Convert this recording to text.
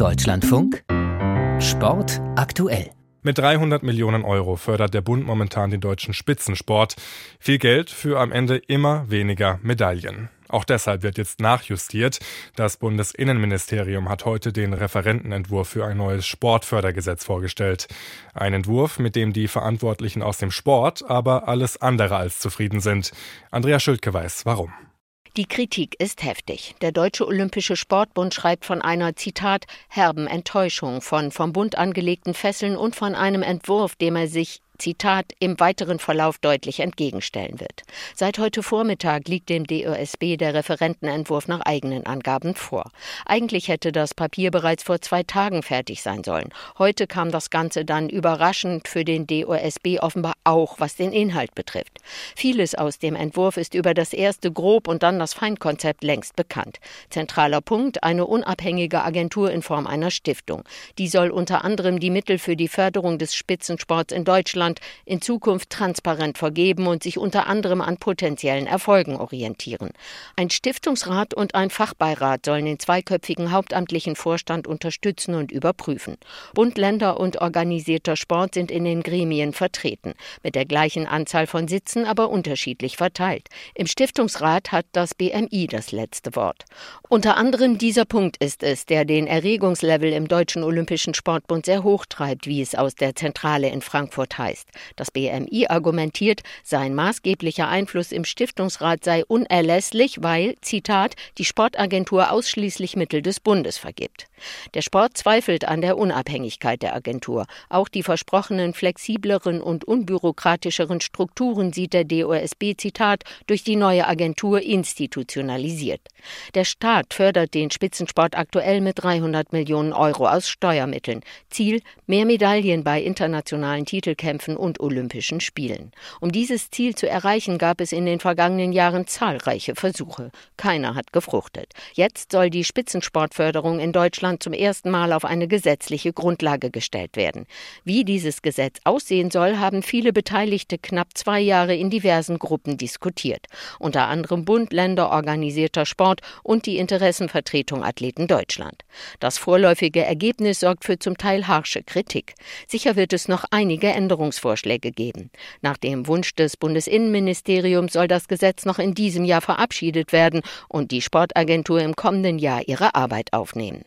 Deutschlandfunk Sport aktuell. Mit 300 Millionen Euro fördert der Bund momentan den deutschen Spitzensport. Viel Geld für am Ende immer weniger Medaillen. Auch deshalb wird jetzt nachjustiert. Das Bundesinnenministerium hat heute den Referentenentwurf für ein neues Sportfördergesetz vorgestellt. Ein Entwurf, mit dem die Verantwortlichen aus dem Sport aber alles andere als zufrieden sind. Andrea Schildke weiß, warum. Die Kritik ist heftig. Der Deutsche Olympische Sportbund schreibt von einer Zitat herben Enttäuschung, von vom Bund angelegten Fesseln und von einem Entwurf, dem er sich Zitat, im weiteren Verlauf deutlich entgegenstellen wird. Seit heute Vormittag liegt dem DOSB der Referentenentwurf nach eigenen Angaben vor. Eigentlich hätte das Papier bereits vor zwei Tagen fertig sein sollen. Heute kam das Ganze dann überraschend für den DOSB offenbar auch, was den Inhalt betrifft. Vieles aus dem Entwurf ist über das erste Grob und dann das Feinkonzept längst bekannt. Zentraler Punkt eine unabhängige Agentur in Form einer Stiftung. Die soll unter anderem die Mittel für die Förderung des Spitzensports in Deutschland Deutschland in Zukunft transparent vergeben und sich unter anderem an potenziellen Erfolgen orientieren. Ein Stiftungsrat und ein Fachbeirat sollen den zweiköpfigen hauptamtlichen Vorstand unterstützen und überprüfen. Bund, Länder und organisierter Sport sind in den Gremien vertreten, mit der gleichen Anzahl von Sitzen, aber unterschiedlich verteilt. Im Stiftungsrat hat das BMI das letzte Wort. Unter anderem dieser Punkt ist es, der den Erregungslevel im Deutschen Olympischen Sportbund sehr hoch treibt, wie es aus der Zentrale in Frankfurt heißt ist. Das BMI argumentiert, sein maßgeblicher Einfluss im Stiftungsrat sei unerlässlich, weil, Zitat, die Sportagentur ausschließlich Mittel des Bundes vergibt. Der Sport zweifelt an der Unabhängigkeit der Agentur. Auch die versprochenen flexibleren und unbürokratischeren Strukturen sieht der DOSB, Zitat, durch die neue Agentur institutionalisiert. Der Staat fördert den Spitzensport aktuell mit 300 Millionen Euro aus Steuermitteln. Ziel, mehr Medaillen bei internationalen Titelkämpfen Wettkämpfen und Olympischen Spielen. Um dieses Ziel zu erreichen, gab es in den vergangenen Jahren zahlreiche Versuche. Keiner hat gefruchtet. Jetzt soll die Spitzensportförderung in Deutschland zum ersten Mal auf eine gesetzliche Grundlage gestellt werden. Wie dieses Gesetz aussehen soll, haben viele Beteiligte knapp zwei Jahre in diversen Gruppen diskutiert. Unter anderem Bund, Länder, organisierter Sport und die Interessenvertretung Athleten Deutschland. Das vorläufige Ergebnis sorgt für zum Teil harsche Kritik. Sicher wird es noch einige Änderungsvorschläge geben. Nach dem Wunsch des Bundesinnenministeriums soll das Gesetz noch in diesem Jahr verabschiedet werden und die Sportagentur im kommenden Jahr ihre Arbeit aufnehmen.